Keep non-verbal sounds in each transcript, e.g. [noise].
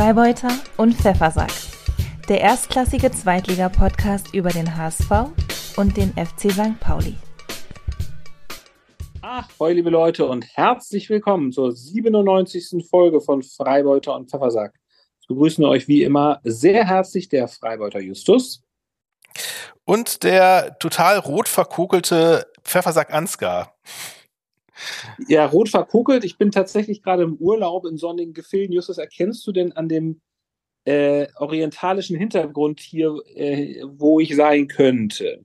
Freibeuter und Pfeffersack. Der erstklassige Zweitliga-Podcast über den HSV und den FC St. Pauli. Ach, hoi, liebe Leute, und herzlich willkommen zur 97. Folge von Freibeuter und Pfeffersack. Ich begrüßen euch wie immer sehr herzlich der Freibeuter Justus. Und der total rot verkokelte Pfeffersack Ansgar. Ja, rot verkokelt. Ich bin tatsächlich gerade im Urlaub in sonnigen Gefilden. Justus, erkennst du denn an dem äh, orientalischen Hintergrund hier, äh, wo ich sein könnte?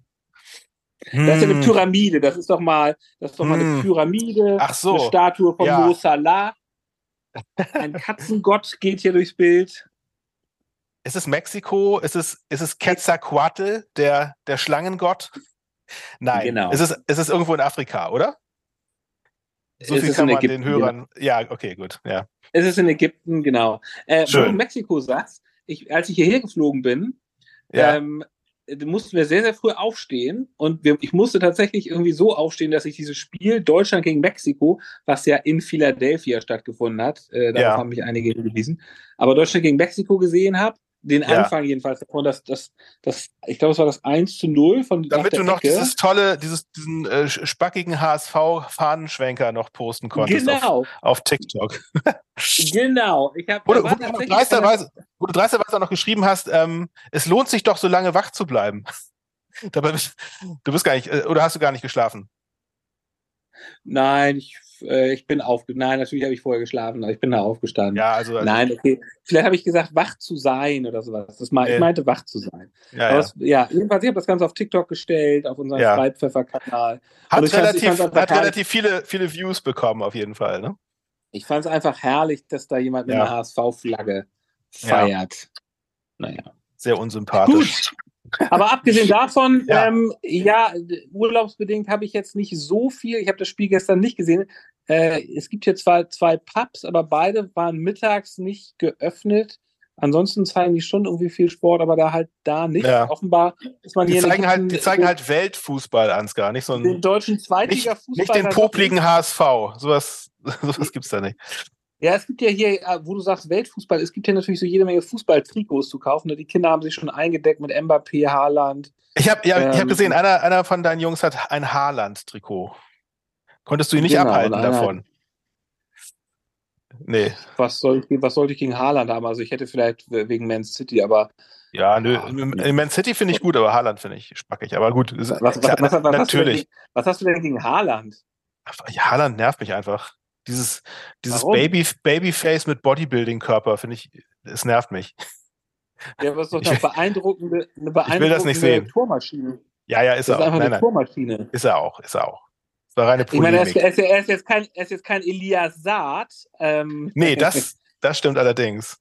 Hm. Das ist ja eine hm. Pyramide. Das ist doch mal, das ist doch mal hm. eine Pyramide. Ach so. Eine Statue von ja. Mo Salah. Ein [laughs] Katzengott geht hier durchs Bild. Ist es Mexiko? Ist es, ist es Quetzalcoatl, der, der Schlangengott? Nein. Genau. Es ist, es ist irgendwo in Afrika, oder? So viel kann man Ägypten, den Hörern. Ja. ja. okay, gut. Ja. Es ist in Ägypten, genau. Äh, Schön. Wo du Mexiko sagst, ich, als ich hierher geflogen bin, ja. ähm, mussten wir sehr, sehr früh aufstehen und wir, ich musste tatsächlich irgendwie so aufstehen, dass ich dieses Spiel Deutschland gegen Mexiko, was ja in Philadelphia stattgefunden hat, äh, darauf ja. haben mich einige hingewiesen, aber Deutschland gegen Mexiko gesehen habe den ja. Anfang jedenfalls davon, dass das, das, ich glaube, es war das 1 zu 0 von Damit du noch Ecke. dieses tolle, dieses, diesen äh, spackigen HSV-Fahnenschwenker noch posten konntest genau. auf, auf TikTok. [laughs] genau. Ich hab, wo, du, wo, du dreisterweise, wo du dreisterweise auch noch geschrieben hast, ähm, es lohnt sich doch so lange wach zu bleiben. [laughs] Dabei bist, du bist gar nicht, äh, oder hast du gar nicht geschlafen? Nein, ich äh, ich bin aufgestanden. Nein, natürlich habe ich vorher geschlafen, aber ich bin da aufgestanden. Ja, also. also Nein, okay. Vielleicht habe ich gesagt, wach zu sein oder sowas. Das mal, äh. Ich meinte, wach zu sein. Ja, ja. Das, ja jedenfalls, ich habe das Ganze auf TikTok gestellt, auf unserem ja. Freipfeffer-Kanal. Hat, relativ, hat relativ viele, viele Views bekommen, auf jeden Fall, ne? Ich fand es einfach herrlich, dass da jemand mit einer HSV-Flagge feiert. Naja. Sehr unsympathisch. Gut. Aber abgesehen davon, ja, ähm, ja urlaubsbedingt habe ich jetzt nicht so viel. Ich habe das Spiel gestern nicht gesehen. Äh, es gibt hier zwar zwei Pubs, aber beide waren mittags nicht geöffnet. Ansonsten zeigen die schon irgendwie viel Sport, aber da halt da nicht. Ja. Offenbar ist man die hier zeigen halt, Die zeigen halt Weltfußball, Ansgar, nicht so einen, den deutschen Zweitliga-Fußball. Nicht, nicht den popligen HSV. Sowas, [laughs] sowas gibt es da nicht. Ja, es gibt ja hier, äh, wo du sagst Weltfußball, es gibt ja natürlich so jede Menge Fußballtrikots zu kaufen. Die Kinder haben sich schon eingedeckt mit Mbappé, Haaland. Ich habe ja, ähm, ich hab gesehen, einer, einer von deinen Jungs hat ein Haaland-Trikot. Konntest du ihn nicht genau, abhalten davon? Nee. Was, soll ich, sollte ich gegen Haaland haben? Also ich hätte vielleicht wegen Man City, aber. Ja, nö, oh, Man City finde ich gut, aber Haaland finde ich spackig. Aber gut, was, was, klar, was, was natürlich. Hast gegen, was hast du denn gegen Haaland? Haaland nervt mich einfach. Dieses, dieses Baby, Babyface mit Bodybuilding-Körper, finde ich, es nervt mich. Ja, aber es ist doch [laughs] eine beeindruckende, eine beeindruckende ich will das nicht sehen. Tormaschine. Ja, ja, ist das er ist auch. Einfach nein, eine Tormaschine. Ist er auch, ist er auch. War reine Polemik. Ich meine, er ist, er ist, jetzt, kein, er ist jetzt kein Elias Saad. Ähm, nee, das, das stimmt allerdings.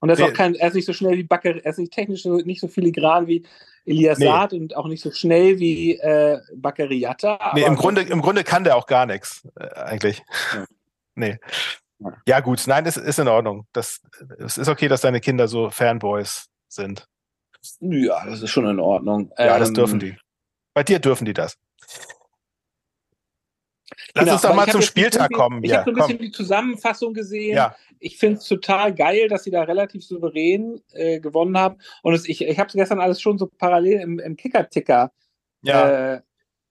Und er ist, nee. auch kein, er ist nicht so schnell wie Bakker, er ist nicht technisch nicht so filigran wie Elias nee. Saad und auch nicht so schnell wie äh, Bakkeriata. Nee, im Grunde, im Grunde kann der auch gar nichts, äh, eigentlich. Ja. [laughs] nee. Ja, gut, nein, es ist in Ordnung. Das, es ist okay, dass deine Kinder so Fanboys sind. Ja, das ist schon in Ordnung. Ja, ähm, das dürfen die. Bei dir dürfen die das. Lass genau, uns doch mal zum Spieltag kommen. Ich ja, habe so ein bisschen die Zusammenfassung gesehen. Ja. Ich finde es total geil, dass sie da relativ souverän äh, gewonnen haben. Und es, ich, ich habe es gestern alles schon so parallel im, im Kicker-Ticker ja. äh,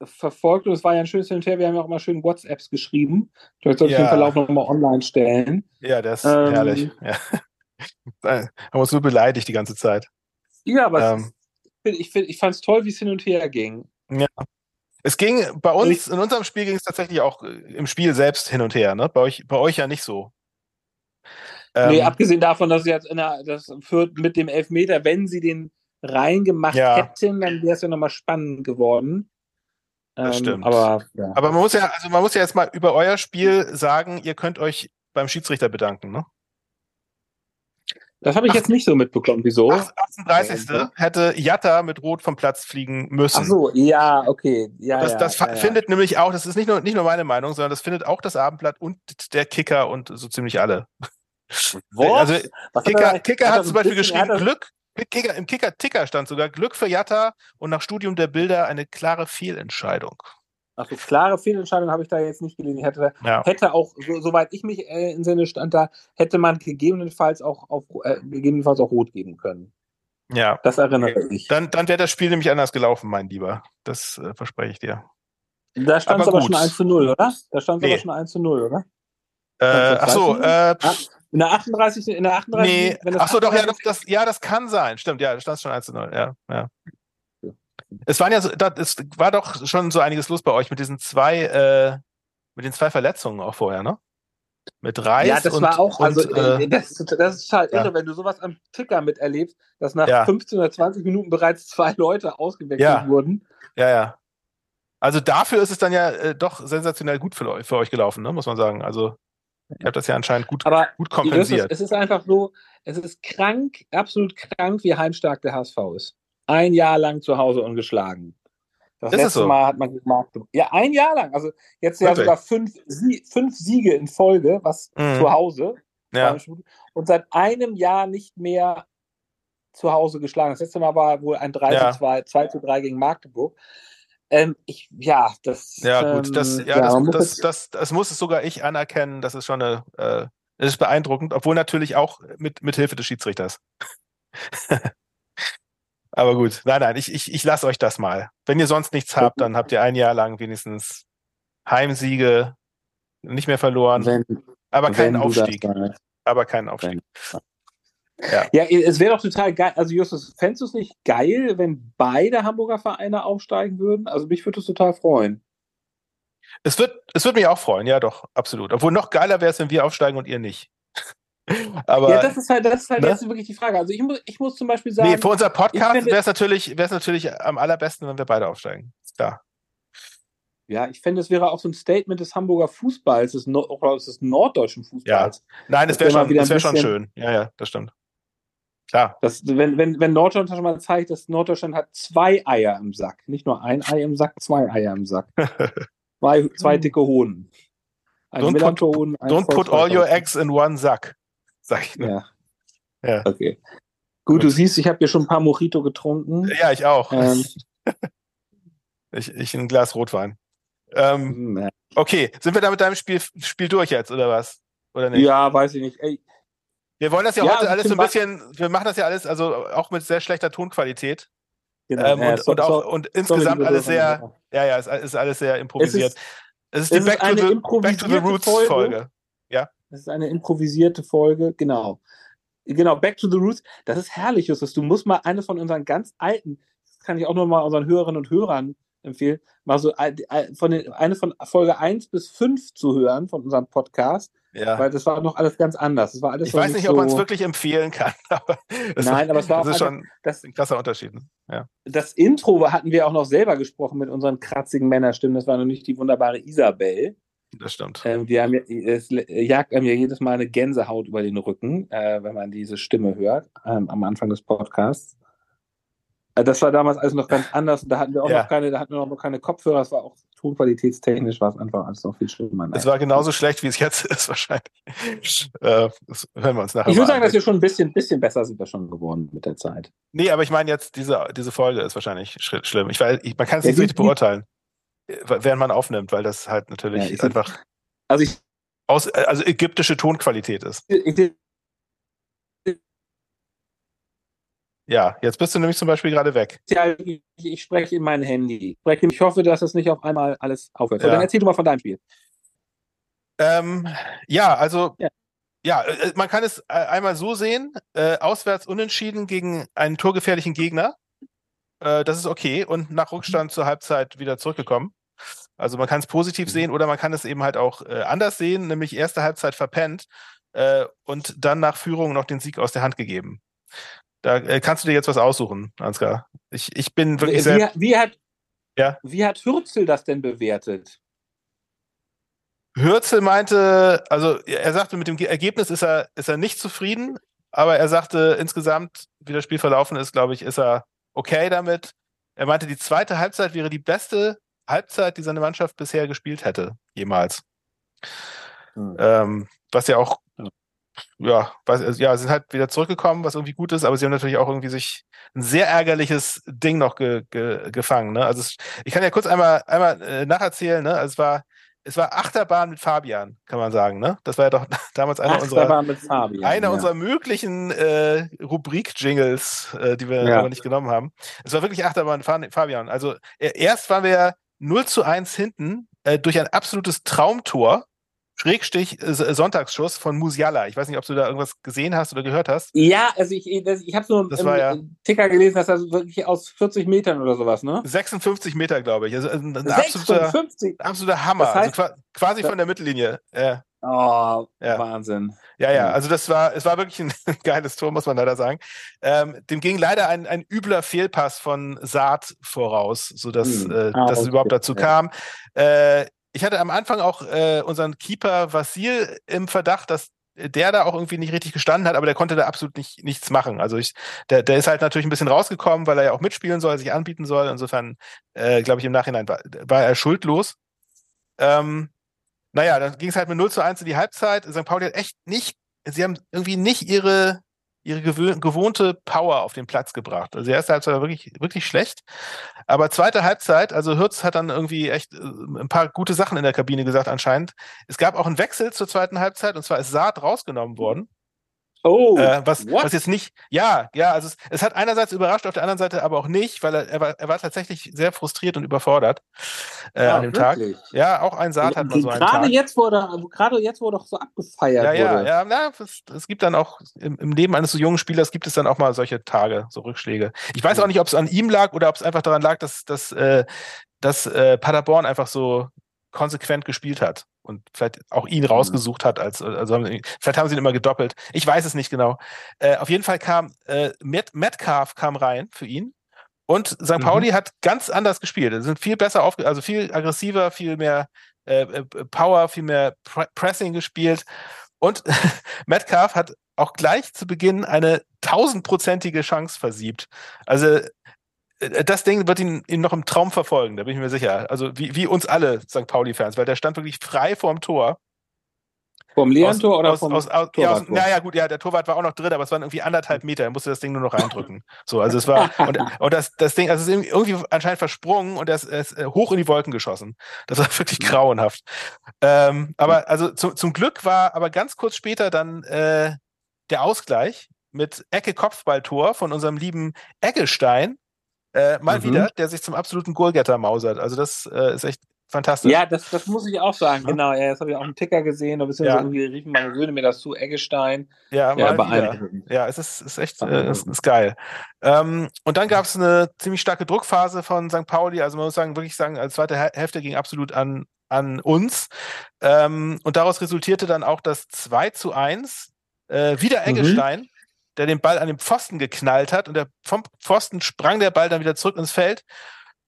verfolgt. Und es war ja ein schönes Hin Wir haben ja auch mal schön WhatsApps geschrieben. Vielleicht soll ich den Verlauf nochmal online stellen. Ja, das ist ähm, herrlich. Haben uns nur beleidigt die ganze Zeit. Ja, aber ähm, ist, ich, ich fand es toll, wie es hin und her ging. Ja. Es ging bei uns, in unserem Spiel ging es tatsächlich auch äh, im Spiel selbst hin und her, ne? Bei euch, bei euch ja nicht so. Ähm, nee, abgesehen davon, dass sie jetzt in der, das führt mit dem Elfmeter, wenn sie den reingemacht ja. hätten, dann wäre es ja nochmal spannend geworden. Das ähm, stimmt. Aber, ja. aber man muss ja, also man muss ja jetzt mal über euer Spiel sagen, ihr könnt euch beim Schiedsrichter bedanken, ne? Das habe ich Ach, jetzt nicht so mitbekommen. Wieso? 38. Ja. hätte Jatta mit Rot vom Platz fliegen müssen. Ach so, ja, okay. Ja, das ja, das ja, findet nämlich auch, das ist nicht nur, nicht nur meine Meinung, sondern das findet auch das Abendblatt und der Kicker und so ziemlich alle. [laughs] Was? Also was Kicker, hat, Kicker hat, hat zum Beispiel geschrieben, Glück, Kicker, im Kicker-Ticker stand sogar Glück für Jatta und nach Studium der Bilder eine klare Fehlentscheidung. Also klare Fehlentscheidung habe ich da jetzt nicht gelesen. Hätte, ja. hätte auch, so, soweit ich mich äh, in Sinne stand da, hätte man gegebenenfalls auch auf äh, gegebenenfalls auch rot geben können. Ja. Das erinnere ich. mich. Dann, dann wäre das Spiel nämlich anders gelaufen, mein Lieber. Das äh, verspreche ich dir. Da stand es aber, aber schon 1 zu 0, oder? Da stand es nee. aber schon 1 zu 0, oder? Äh, achso, äh, in der 38. In der 38. Nee, achso, doch, ja das, das, ja, das kann sein. Stimmt, ja, da stand es schon 1 zu 0, ja. ja. Es waren ja so, das, es war doch schon so einiges los bei euch mit diesen zwei, äh, mit den zwei Verletzungen auch vorher, ne? Mit Reis. Ja, das und, war auch, also äh, äh, das, das, ist halt ja. irre, wenn du sowas am Ticker miterlebst, dass nach ja. 15 oder 20 Minuten bereits zwei Leute ausgewechselt ja. wurden. Ja, ja. Also dafür ist es dann ja äh, doch sensationell gut für, für, euch gelaufen, ne? muss man sagen. Also ihr habt das ja anscheinend gut, Aber gut kompensiert. Es, es ist einfach so, es ist krank, absolut krank, wie heimstark der HSV ist. Ein Jahr lang zu Hause ungeschlagen. Das ist letzte so? Mal hat man gemacht. Ja, ein Jahr lang. Also jetzt ja sogar fünf, fünf Siege in Folge, was mhm. zu Hause. Ja. Und seit einem Jahr nicht mehr zu Hause geschlagen. Das letzte Mal war wohl ein 3 ja. zu 2, 2 zu 3 gegen Magdeburg. Ähm, ich, ja, das. Ja, gut, das, ähm, ja, das, das, das, das, muss es sogar ich anerkennen. Das ist schon eine, äh, das ist beeindruckend, obwohl natürlich auch mit, mit Hilfe des Schiedsrichters. [laughs] Aber gut, nein, nein, ich, ich, ich lasse euch das mal. Wenn ihr sonst nichts habt, dann habt ihr ein Jahr lang wenigstens Heimsiege, nicht mehr verloren, wenn, aber keinen Aufstieg. Aber keinen Aufstieg. Ja. ja, es wäre doch total geil. Also, Justus, fändest du es nicht geil, wenn beide Hamburger Vereine aufsteigen würden? Also, mich würde es total freuen. Es wird, es wird mich auch freuen, ja, doch, absolut. Obwohl noch geiler wäre es, wenn wir aufsteigen und ihr nicht. Aber, ja, das ist halt, das ist halt ne? jetzt wirklich die Frage. Also ich muss, ich muss zum Beispiel sagen. Nee, für unser Podcast wäre es natürlich, natürlich am allerbesten, wenn wir beide aufsteigen. Klar. Ja, ich fände, es wäre auch so ein Statement des Hamburger Fußballs, des, no des norddeutschen Fußballs. Ja. Nein, das wäre schon, das wär schon schön. Ja, ja, das stimmt. Klar. Das, wenn, wenn, wenn Norddeutschland schon mal zeigt, dass Norddeutschland hat zwei Eier im Sack. Nicht nur ein Ei im Sack, zwei Eier im Sack. [laughs] zwei, zwei dicke Hoden. Ein don't put, don't put all your eggs in one Sack sag ich nur. Ja. ja. Okay. Gut, Gut, du siehst, ich habe hier schon ein paar Mojito getrunken. Ja, ich auch. Ähm. [laughs] ich, ich ein Glas Rotwein. Ähm, hm, okay, sind wir da mit deinem Spiel, Spiel durch jetzt, oder was? Oder nicht? Ja, weiß ich nicht. Ey. Wir wollen das ja, ja heute also alles so ein bisschen, wir machen das ja alles, also auch mit sehr schlechter Tonqualität. Genau, ähm, ja, und, so, und, auch, so, und insgesamt alles sehr, ja, ja, es ist alles sehr improvisiert. Es ist, es ist die Back, to the, Back to the Roots Folge. Folge. Das ist eine improvisierte Folge, genau. Genau, Back to the Roots. Das ist herrlich, Justus. Du musst mal eine von unseren ganz alten, das kann ich auch nur mal unseren Hörerinnen und Hörern empfehlen, mal so von den, eine von Folge 1 bis 5 zu hören von unserem Podcast. Ja. Weil das war noch alles ganz anders. Das war alles ich weiß nicht, so ob man es wirklich empfehlen kann. [laughs] Aber Nein, aber es war das ist schon das, ein krasser Unterschied. Ne? Ja. Das Intro hatten wir auch noch selber gesprochen mit unseren kratzigen Männerstimmen. Das war noch nicht die wunderbare Isabel. Das stimmt. Ähm, die haben, es jagt einem ja jedes Mal eine Gänsehaut über den Rücken, äh, wenn man diese Stimme hört ähm, am Anfang des Podcasts. Äh, das war damals alles noch ganz anders. Da hatten wir auch ja. noch keine, da hatten wir noch keine Kopfhörer. Es war auch tonqualitätstechnisch war es einfach alles noch viel schlimmer. Es war genauso schlecht, wie es jetzt [laughs] ist, wahrscheinlich. Äh, das hören wir uns nachher Ich würde sagen, dass wir schon ein bisschen, bisschen besser sind wir schon geworden mit der Zeit. Nee, aber ich meine jetzt, diese, diese Folge ist wahrscheinlich schlimm. Ich weiß, ich, man kann es ja, nicht richtig beurteilen während man aufnimmt, weil das halt natürlich ja, einfach also, ich, aus, also ägyptische Tonqualität ist. Ich, ja, jetzt bist du nämlich zum Beispiel gerade weg. Ja, ich, ich spreche in mein Handy. Ich hoffe, dass es nicht auf einmal alles aufhört. Ja. dann erzähl du mal von deinem Spiel. Ähm, ja, also ja. ja. Äh, man kann es äh, einmal so sehen, äh, auswärts unentschieden gegen einen torgefährlichen Gegner. Äh, das ist okay und nach Rückstand zur Halbzeit wieder zurückgekommen. Also man kann es positiv sehen oder man kann es eben halt auch äh, anders sehen, nämlich erste Halbzeit verpennt äh, und dann nach Führung noch den Sieg aus der Hand gegeben. Da äh, kannst du dir jetzt was aussuchen, Ansgar. Ich, ich bin wirklich wie, sehr. Wie hat, ja? wie hat Hürzel das denn bewertet? Hürzel meinte, also er sagte, mit dem Ergebnis ist er, ist er nicht zufrieden, aber er sagte insgesamt, wie das Spiel verlaufen ist, glaube ich, ist er okay damit. Er meinte, die zweite Halbzeit wäre die beste Halbzeit, die seine Mannschaft bisher gespielt hätte, jemals. Mhm. Ähm, was ja auch ja, was, ja, sind halt wieder zurückgekommen, was irgendwie gut ist, aber sie haben natürlich auch irgendwie sich ein sehr ärgerliches Ding noch ge, ge, gefangen. Ne? Also es, ich kann ja kurz einmal, einmal äh, nacherzählen, ne? Also es war, es war Achterbahn mit Fabian, kann man sagen, ne? Das war ja doch [laughs] damals einer unserer, Fabian, einer ja. unserer möglichen äh, Rubrik-Jingles, äh, die wir ja. aber nicht genommen haben. Es war wirklich Achterbahn mit Fabian. Also erst waren wir 0 zu 1 hinten äh, durch ein absolutes Traumtor Schrägstich äh, Sonntagsschuss von Musiala. Ich weiß nicht, ob du da irgendwas gesehen hast oder gehört hast. Ja, also ich, ich habe so einen ja Ticker gelesen, dass das wirklich aus 40 Metern oder sowas, ne? 56 Meter, glaube ich. Also ein, absoluter, absoluter Hammer. Das heißt, also quasi von der Mittellinie. Ja. Oh, ja. Wahnsinn. Ja, ja, also das war, es war wirklich ein [laughs] geiles Tor, muss man leider sagen. Ähm, dem ging leider ein, ein übler Fehlpass von Saat voraus, sodass hm. äh, ah, dass okay. es überhaupt dazu kam. Äh, ich hatte am Anfang auch äh, unseren Keeper Vasil im Verdacht, dass der da auch irgendwie nicht richtig gestanden hat, aber der konnte da absolut nicht, nichts machen. Also ich, der, der ist halt natürlich ein bisschen rausgekommen, weil er ja auch mitspielen soll, sich anbieten soll. Insofern, äh, glaube ich, im Nachhinein war, war er schuldlos. Ähm, naja, dann ging es halt mit 0 zu 1 in die Halbzeit. St. Pauli hat echt nicht, sie haben irgendwie nicht ihre ihre gewohnte Power auf den Platz gebracht. Also die erste Halbzeit war wirklich, wirklich schlecht. Aber zweite Halbzeit, also Hürz hat dann irgendwie echt äh, ein paar gute Sachen in der Kabine gesagt anscheinend. Es gab auch einen Wechsel zur zweiten Halbzeit und zwar ist Saat rausgenommen worden. Oh, äh, was, was jetzt nicht, ja, ja, also es, es, hat einerseits überrascht, auf der anderen Seite aber auch nicht, weil er, er, war, er war tatsächlich sehr frustriert und überfordert äh, ah, an dem wirklich? Tag. Ja, auch ein Saat hat man so einen Gerade jetzt, er, gerade jetzt, er doch so abgefeiert ja, ja, wurde. Ja, ja, es, es gibt dann auch im, im, Leben eines so jungen Spielers gibt es dann auch mal solche Tage, so Rückschläge. Ich weiß auch nicht, ob es an ihm lag oder ob es einfach daran lag, dass, dass, äh, dass äh, Paderborn einfach so konsequent gespielt hat und vielleicht auch ihn mhm. rausgesucht hat, als also vielleicht haben sie ihn immer gedoppelt. Ich weiß es nicht genau. Äh, auf jeden Fall kam äh, Matt, Metcalf kam rein für ihn und St. Mhm. Pauli hat ganz anders gespielt. Sie sind viel besser aufge also viel aggressiver, viel mehr äh, äh Power, viel mehr Pre Pressing gespielt und [laughs] Metcalf hat auch gleich zu Beginn eine tausendprozentige Chance versiebt. Also das Ding wird ihn, ihn noch im Traum verfolgen, da bin ich mir sicher. Also wie, wie uns alle St. Pauli-Fans, weil der stand wirklich frei vorm Tor. Vom Leon-Tor oder aus, vom aus, aus, ja, aus, Naja, gut, ja, der Torwart war auch noch drin, aber es waren irgendwie anderthalb Meter. Er musste das Ding nur noch reindrücken. [laughs] so, also es war, und, [laughs] und das, das Ding, also es ist irgendwie anscheinend versprungen und er ist, er ist äh, hoch in die Wolken geschossen. Das war wirklich mhm. grauenhaft. Ähm, aber also zu, zum Glück war aber ganz kurz später dann äh, der Ausgleich mit Ecke-Kopfballtor von unserem lieben Eggestein äh, mal mhm. wieder, der sich zum absoluten Goalgetter mausert. Also das äh, ist echt fantastisch. Ja, das, das muss ich auch sagen, ja. genau. Ja, jetzt habe ich auch einen Ticker gesehen, da bisschen ja. irgendwie riefen meine Söhne mir das zu, Eggestein. Ja, ja, beeindruckend. Ja, es ist, ist echt, äh, ist, ist geil. Ähm, und dann gab es eine ziemlich starke Druckphase von St. Pauli. Also man muss sagen, wirklich sagen, als zweite Hälfte ging absolut an, an uns. Ähm, und daraus resultierte dann auch das 2 zu 1. Äh, wieder mhm. Eggestein. Mhm der den Ball an den Pfosten geknallt hat und der vom Pfosten sprang der Ball dann wieder zurück ins Feld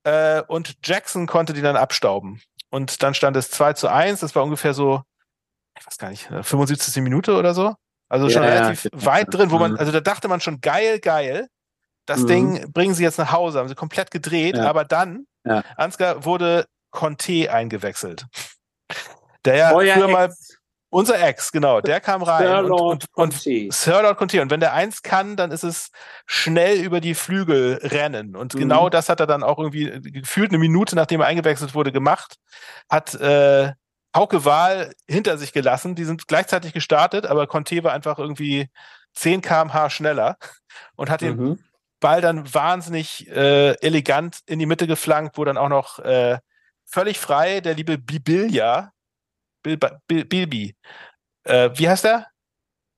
äh, und Jackson konnte die dann abstauben. Und dann stand es 2 zu 1, das war ungefähr so, ich weiß gar nicht, 75. Minute oder so. Also schon ja, relativ ja. weit drin, wo man, mhm. also da dachte man schon, geil, geil. Das mhm. Ding bringen sie jetzt nach Hause, haben sie komplett gedreht, ja. aber dann, Ansgar, wurde Conte eingewechselt. Der ja Euer früher mal unser Ex, genau, der kam rein. Sir und, Lord und, und, Sir Lord Conte. Und wenn der eins kann, dann ist es schnell über die Flügel rennen. Und mhm. genau das hat er dann auch irgendwie gefühlt eine Minute, nachdem er eingewechselt wurde, gemacht. Hat äh, Hauke Wahl hinter sich gelassen. Die sind gleichzeitig gestartet, aber Conte war einfach irgendwie 10 kmh schneller und hat den mhm. Ball dann wahnsinnig äh, elegant in die Mitte geflankt, wo dann auch noch äh, völlig frei der liebe Bibilja Bil Bil Bilby. Äh, wie heißt er?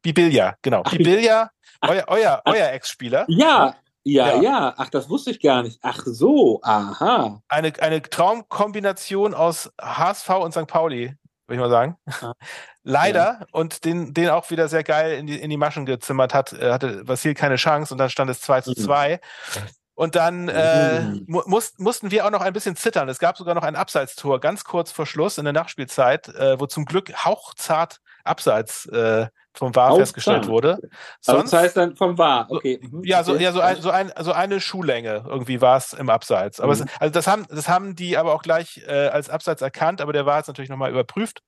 Bibilja, genau. Bibilja, euer, euer, euer Ex-Spieler. Ja, ja, ja, ja. Ach, das wusste ich gar nicht. Ach so, aha. Eine, eine Traumkombination aus HSV und St. Pauli, würde ich mal sagen. Ah. [laughs] Leider. Ja. Und den, den auch wieder sehr geil in die, in die Maschen gezimmert hat, hatte Vasil keine Chance und dann stand es 2 zu 2. Mhm. Und dann äh, mhm. muss, mussten wir auch noch ein bisschen zittern. Es gab sogar noch ein Abseitstor ganz kurz vor Schluss in der Nachspielzeit, äh, wo zum Glück hauchzart Abseits äh, vom VAR festgestellt wurde. Sonst, also das heißt dann vom VAR, okay. Mhm. Ja, so, ja so, ein, so, ein, so eine Schuhlänge irgendwie war es im Abseits. Aber mhm. es, also das haben, das haben die aber auch gleich äh, als Abseits erkannt, aber der war jetzt natürlich nochmal überprüft.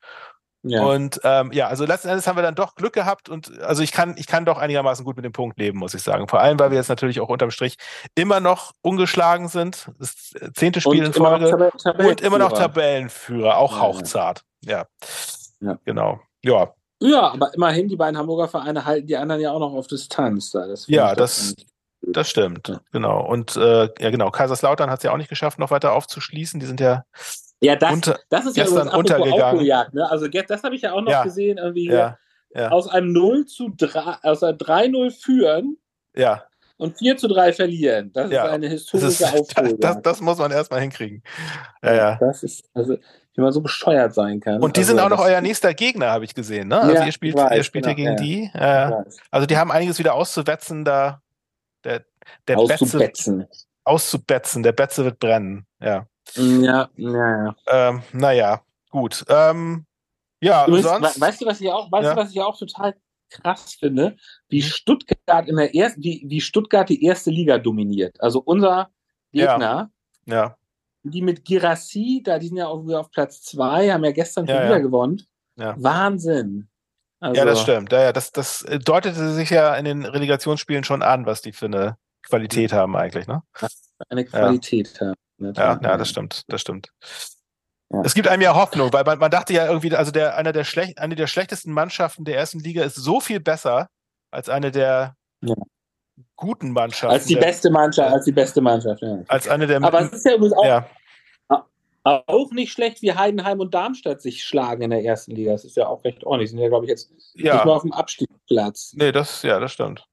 Ja. Und ähm, ja, also letzten Endes haben wir dann doch Glück gehabt und also ich kann, ich kann doch einigermaßen gut mit dem Punkt leben, muss ich sagen. Vor allem, weil wir jetzt natürlich auch unterm Strich immer noch ungeschlagen sind. Das zehnte Spiel und in Folge immer und immer noch Tabellenführer, auch ja, hauchzart. Ja. ja. Genau. Ja. Ja, aber immerhin, die beiden Hamburger Vereine halten die anderen ja auch noch auf Distanz. Das ja, das, das stimmt. Genau. Und äh, ja, genau, Kaiserslautern hat es ja auch nicht geschafft, noch weiter aufzuschließen. Die sind ja ja, das, unter, das ist ja gestern untergegangen. ne? Also das habe ich ja auch noch ja. gesehen, irgendwie ja. Ja. aus einem 0 zu 3, aus einem 3-0 führen. Ja. Und 4 zu 3 verlieren. Das ist eine historische [laughs] Aufholjagd. Das, das, muss man erstmal hinkriegen. Ja, ja. Das ist, also, wie man so bescheuert sein kann. Und die also, sind auch noch euer nächster Gegner, habe ich gesehen, ne? Also ihr spielt, weiß, ihr spielt genau, hier gegen die. Äh, also die haben einiges wieder auszuwetzen, da der, der auszubetzen. Betze, auszubetzen, der Betze wird brennen, ja. Ja, ja, ja. Ähm, naja, gut. Ähm, ja, Übrigens, sonst, weißt du, was ich auch, weißt ja? du, was ich auch total krass finde? Wie hm. Stuttgart in der ersten, wie, wie Stuttgart die erste Liga dominiert. Also unser Gegner, ja. ja. die mit Girassi, da die sind ja auch auf Platz zwei, haben ja gestern ja, wieder gewonnen. Wahnsinn. Also, ja, das stimmt. Ja, ja, das, das deutete sich ja in den Relegationsspielen schon an, was die für eine Qualität haben eigentlich, ne? Eine Qualität haben. Ja, ja, das stimmt, das stimmt. Ja. Es gibt einem ja Hoffnung, weil man, man dachte ja irgendwie, also der, einer der schlecht, eine der schlechtesten Mannschaften der ersten Liga ist so viel besser als eine der ja. guten Mannschaften. Als die der, beste Mannschaft, als die beste Mannschaft, ja. Als eine der Aber es ist ja übrigens auch, ja. auch nicht schlecht, wie Heidenheim und Darmstadt sich schlagen in der ersten Liga. Das ist ja auch recht ordentlich. Die sind ja, glaube ich, jetzt ja. nicht mehr auf dem Abstiegsplatz. Nee, das, ja, das stimmt.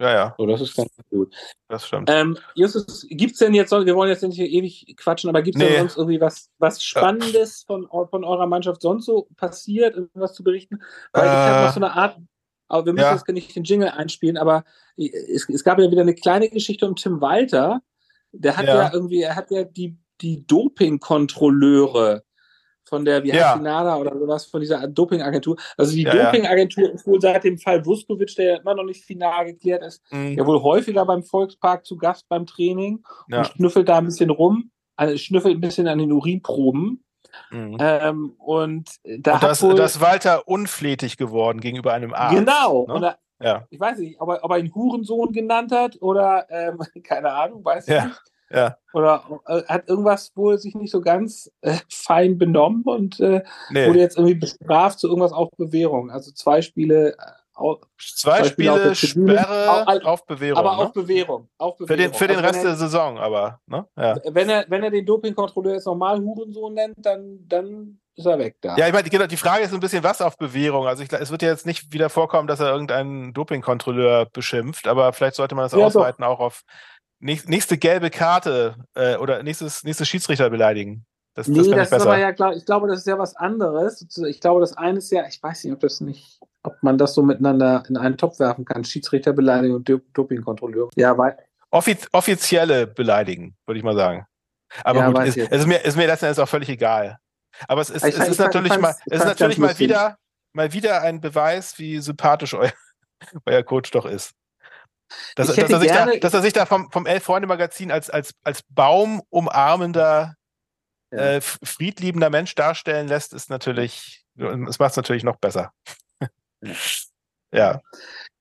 Ja, ja. So, das ist ganz gut. Das stimmt. Ähm, Justus, gibt es denn jetzt, wir wollen jetzt nicht ewig quatschen, aber gibt es nee. denn sonst irgendwie was, was Spannendes von, von eurer Mannschaft sonst so passiert, irgendwas zu berichten? Weil äh, ich habe noch so eine Art, aber wir müssen ja. jetzt nicht den Jingle einspielen, aber es, es, gab ja wieder eine kleine Geschichte um Tim Walter. Der hat ja, ja irgendwie, er hat ja die, die Doping-Kontrolleure von der, wie ja. heißt die NADA oder sowas, von dieser Dopingagentur. Also die ja, Dopingagentur ist wohl seit dem Fall Vuskovic, der ja immer noch nicht final geklärt ist, mhm. ja wohl häufiger beim Volkspark zu Gast beim Training ja. und schnüffelt da ein bisschen rum, also schnüffelt ein bisschen an den Urinproben. Mhm. Ähm, und da und das, wohl, das Walter unflätig geworden gegenüber einem Arzt. Genau. Ne? Und da, ja. Ich weiß nicht, ob er, ob er ihn Hurensohn genannt hat oder ähm, [laughs] keine Ahnung, weiß ich nicht. Ja. Oder äh, hat irgendwas wohl sich nicht so ganz äh, fein benommen und äh, nee. wurde jetzt irgendwie bestraft zu irgendwas auf Bewährung. Also zwei Spiele. Au, zwei, zwei, Spiele, Spiele Sperre auf, auf, Bewährung. Aber ne? auf, Bewährung, auf Bewährung. Für den, für den also Rest er, der Saison, aber. Ne? Ja. Wenn, er, wenn er den Dopingkontrolleur jetzt normal Hurensohn nennt, dann, dann ist er weg da. Ja, ich meine, genau, die Frage ist ein bisschen, was auf Bewährung. Also ich, es wird ja jetzt nicht wieder vorkommen, dass er irgendeinen Dopingkontrolleur beschimpft, aber vielleicht sollte man das ja, ausweiten doch. auch auf nächste gelbe Karte äh, oder nächstes, nächstes Schiedsrichter beleidigen. Das, nee, das, das ist aber ja klar, ich glaube, das ist ja was anderes. Ich glaube, das eine ist ja, ich weiß nicht, ob das nicht, ob man das so miteinander in einen Topf werfen kann. Schiedsrichter beleidigen und Dopingkontrolleur. Ja, weil. Offiz offizielle beleidigen, würde ich mal sagen. Aber ja, gut, ist, es ist mir, ist mir letzten Endes auch völlig egal. Aber es ist, es ist natürlich mal, es ist natürlich mal wieder, mal wieder ein Beweis, wie sympathisch euer, [laughs] euer Coach doch ist. Dass, dass, er, sich da, dass er sich da vom, vom Elf-Freunde-Magazin als, als, als Baum umarmender, ja. äh, friedliebender Mensch darstellen lässt, ist natürlich, es macht es natürlich noch besser. ja.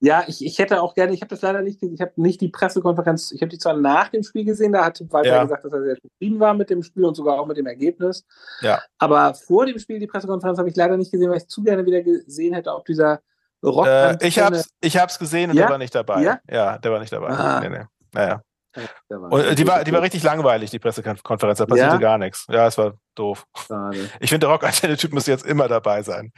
Ja, ich, ich hätte auch gerne, ich habe das leider nicht gesehen, ich habe nicht die Pressekonferenz, ich habe die zwar nach dem Spiel gesehen, da hat Walter ja. gesagt, dass er sehr zufrieden war mit dem Spiel und sogar auch mit dem Ergebnis. Ja. Aber vor dem Spiel, die Pressekonferenz, habe ich leider nicht gesehen, weil ich zu gerne wieder gesehen hätte, ob dieser Rock äh, ich hab's, ich hab's gesehen und ja? der war nicht dabei. Ja, ja der war nicht dabei. Ah. Nee, nee. Naja. Und die war, die war richtig langweilig, die Pressekonferenz. Da passierte ja? gar nichts. Ja, es war doof. Schade. Ich finde, der Rock-Antenne-Typ muss jetzt immer dabei sein.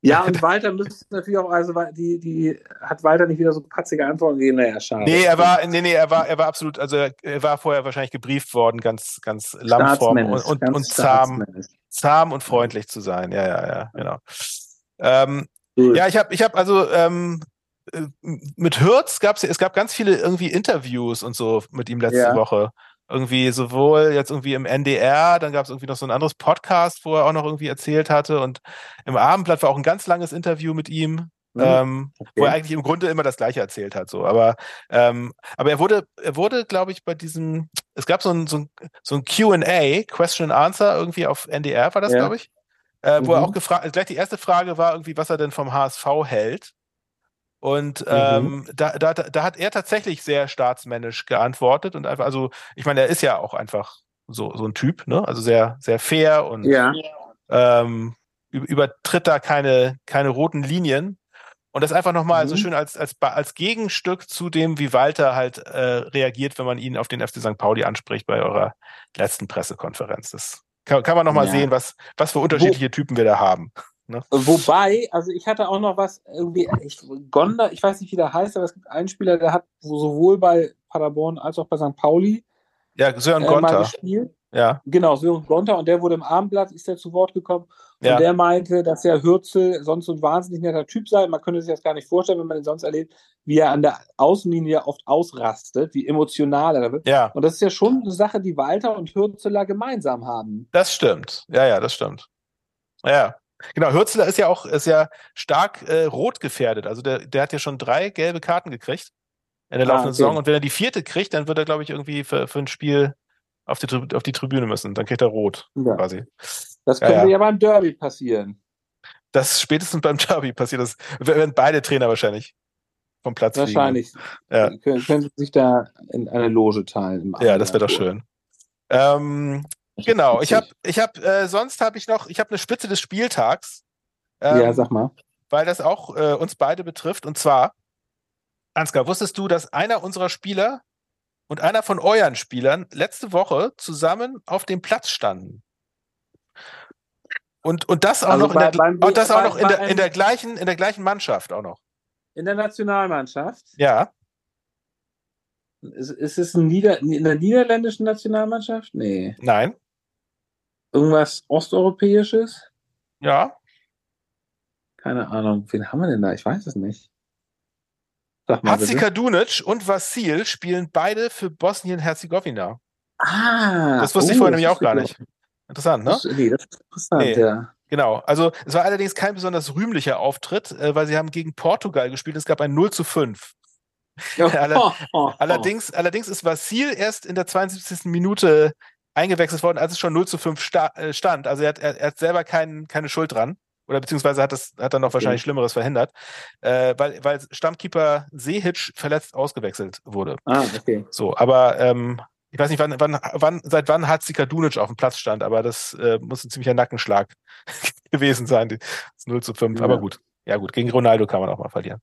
Ja, und Walter müsste natürlich auch, also die, die hat Walter nicht wieder so patzige Antworten gegeben. Naja, schade. Nee, er war, nee, nee, er war, er war absolut, also er war vorher wahrscheinlich gebrieft worden, ganz, ganz lammform und, und, und zahm, zahm und freundlich zu sein. Ja, ja, ja, genau. Ähm, Cool. Ja, ich habe, ich habe also ähm, äh, mit Hürz gab es, es gab ganz viele irgendwie Interviews und so mit ihm letzte ja. Woche. Irgendwie sowohl jetzt irgendwie im NDR, dann gab es irgendwie noch so ein anderes Podcast, wo er auch noch irgendwie erzählt hatte und im Abendblatt war auch ein ganz langes Interview mit ihm. Mhm. Ähm, okay. wo er eigentlich im Grunde immer das Gleiche erzählt hat, so. Aber, ähm, aber er wurde, er wurde, glaube ich, bei diesem, es gab so ein, so ein, so ein Q&A, Question and Answer irgendwie auf NDR war das, ja. glaube ich. Äh, wo mhm. er auch gefragt, gleich die erste Frage war irgendwie, was er denn vom HSV hält. Und mhm. ähm, da, da, da hat er tatsächlich sehr staatsmännisch geantwortet und einfach, also ich meine, er ist ja auch einfach so, so ein Typ, ne? Also sehr, sehr fair und ja. ähm, übertritt da keine, keine roten Linien. Und das einfach nochmal mhm. so schön als, als, als Gegenstück zu dem, wie Walter halt äh, reagiert, wenn man ihn auf den FC St. Pauli anspricht bei eurer letzten Pressekonferenz. Das kann, kann man nochmal ja. sehen, was, was für unterschiedliche Wo, Typen wir da haben. Ne? Wobei, also ich hatte auch noch was, irgendwie, ich, Gonda, ich weiß nicht, wie der heißt, aber es gibt einen Spieler, der hat sowohl bei Paderborn als auch bei St. Pauli ja, Sören äh, Gonter. gespielt. Ja. Genau, Sören Gonter und der wurde im Abendblatt, ist der zu Wort gekommen und ja. der meinte, dass der Hürzel sonst so ein wahnsinnig netter Typ sei. Man könnte sich das gar nicht vorstellen, wenn man ihn sonst erlebt, wie er an der Außenlinie oft ausrastet, wie emotional er wird. Ja. Und das ist ja schon eine Sache, die Walter und Hürzeler gemeinsam haben. Das stimmt. Ja, ja, das stimmt. Ja. Genau, Hürzler ist ja auch ist ja stark äh, rot gefährdet. Also der, der hat ja schon drei gelbe Karten gekriegt in der ah, laufenden okay. Saison. Und wenn er die vierte kriegt, dann wird er, glaube ich, irgendwie für, für ein Spiel auf die, auf die Tribüne müssen. Dann kriegt er rot ja. quasi. Das könnte ja, ja. ja beim Derby passieren. Das spätestens beim Derby passiert. Das werden beide Trainer wahrscheinlich vom Platz Wahrscheinlich. Ja. Können, können Sie sich da in eine Loge teilen. Ja, das wäre doch schön. Ähm, Genau, ich habe, ich habe, äh, sonst habe ich noch, ich habe eine Spitze des Spieltags. Ähm, ja, sag mal. Weil das auch äh, uns beide betrifft. Und zwar, Ansgar, wusstest du, dass einer unserer Spieler und einer von euren Spielern letzte Woche zusammen auf dem Platz standen? Und, und das auch also noch, bei, in, der, beim, und das auch noch in, der, in, der gleichen, in der gleichen Mannschaft auch noch. In der Nationalmannschaft? Ja. Ist, ist es in, Nieder in der niederländischen Nationalmannschaft? Nee. Nein. Irgendwas Osteuropäisches? Ja. Keine Ahnung. Wen haben wir denn da? Ich weiß es nicht. Hatzi Kadunic und Vasil spielen beide für Bosnien-Herzegowina. Ah. Das wusste oh, ich vorhin nämlich auch gar nicht. Interessant, ne? Das, nee, das ist interessant, nee. ja. Genau. Also, es war allerdings kein besonders rühmlicher Auftritt, äh, weil sie haben gegen Portugal gespielt. Es gab ein 0 zu 5. [laughs] Aller, [laughs] allerdings, allerdings ist Vasil erst in der 72. Minute eingewechselt worden, als es schon 0 zu 5 sta äh, stand. Also er hat, er, er hat selber kein, keine Schuld dran. Oder beziehungsweise hat das hat dann noch wahrscheinlich Schlimmeres verhindert, äh, weil, weil Stammkeeper Sehic verletzt ausgewechselt wurde. Ah, okay. So, aber ähm, ich weiß nicht, wann, wann, wann, seit wann Hatzi Dunic auf dem Platz stand, aber das äh, muss ein ziemlicher Nackenschlag [laughs] gewesen sein, das 0 zu 5. Ja. Aber gut. Ja, gut, gegen Ronaldo kann man auch mal verlieren.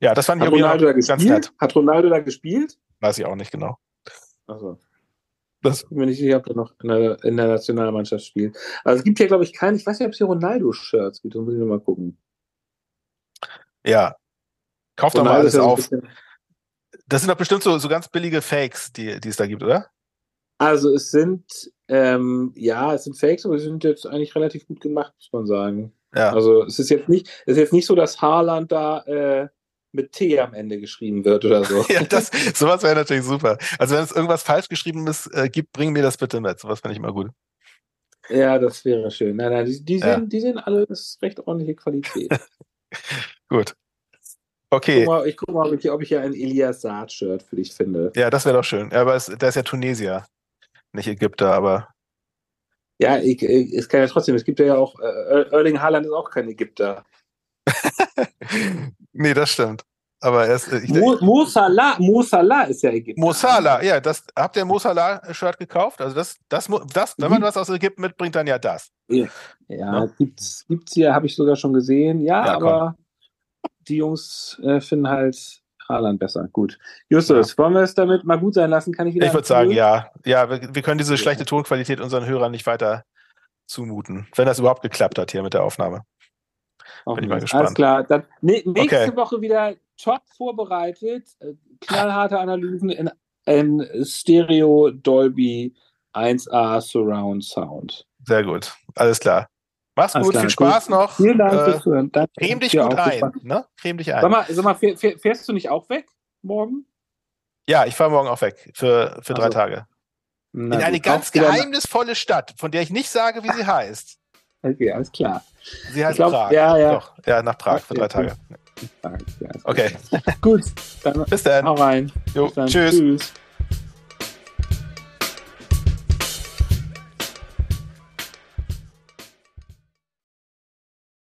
Ja, das fand Hat ich Ronaldo da gespielt? nett. Hat Ronaldo da gespielt? Weiß ich auch nicht genau. Also. Das bin mir nicht sicher, ob er noch in der, in der, Nationalmannschaft spielt. Also es gibt ja, glaube ich, keinen, ich weiß nicht, ob es hier Ronaldo-Shirts gibt, da muss ich nochmal gucken. Ja. Kauft doch mal alles auf. Das sind doch bestimmt so, so ganz billige Fakes, die, die es da gibt, oder? Also es sind, ähm, ja, es sind Fakes, aber sie sind jetzt eigentlich relativ gut gemacht, muss man sagen. Ja. Also es ist jetzt nicht, es ist jetzt nicht so, dass Haaland da äh, mit T am Ende geschrieben wird oder so. [laughs] ja, das, sowas wäre natürlich super. Also wenn es irgendwas falsch geschrieben ist, äh, gibt, bring mir das bitte mit. Sowas finde ich immer gut. Ja, das wäre schön. Nein, nein, die, die, ja. sind, die sind alles recht ordentliche Qualität. [laughs] gut. Okay. Ich guck mal, ich guck mal ob, ich, ob ich hier ein Elias Saad-Shirt für dich finde. Ja, das wäre doch schön. Ja, aber es, der ist ja Tunesier, nicht Ägypter, aber. Ja, ich, ich, es kann ja trotzdem, es gibt ja auch, äh, Erling Haaland ist auch kein Ägypter. [laughs] nee, das stimmt. Aber er ist. Ich, Mo, Mo, Salah, Mo Salah ist ja Ägypten. Mo Salah, ja, das, habt ihr Mo Salah-Shirt gekauft? Also das, das, das, wenn man mhm. was aus Ägypten mitbringt, dann ja das. Ja, ja, ja. gibt's, gibt's hier, habe ich sogar schon gesehen. Ja, ja aber die Jungs äh, finden halt Haaland besser. Gut. Justus, ja. wollen wir es damit mal gut sein lassen? Kann ich wieder. Ich würde sagen, ja. Ja, wir, wir können diese schlechte Tonqualität unseren Hörern nicht weiter zumuten, wenn das überhaupt geklappt hat hier mit der Aufnahme. Bin ich mal gespannt. Alles klar. Dann ne, nächste okay. Woche wieder top vorbereitet. Äh, knallharte Analysen in, in Stereo Dolby 1A Surround Sound. Sehr gut. Alles klar. Mach's Alles gut, klar. viel Spaß gut. noch. Vielen Dank äh, fürs Hören. Danke. Creme dich gut ein. Ne? Creme dich ein. Sag mal, sag mal fährst du nicht auch weg morgen? Ja, ich fahre morgen auch weg für, für drei also. Tage. Na in eine ganz geheimnisvolle Stadt, von der ich nicht sage, wie sie heißt. Okay, alles klar. Sie heißt glaub, Prag. Ja, ja. Doch, ja, nach Prag für drei Tage. Ja, okay. Gut, dann bis dann. Hau rein. Jo, dann. Tschüss. tschüss.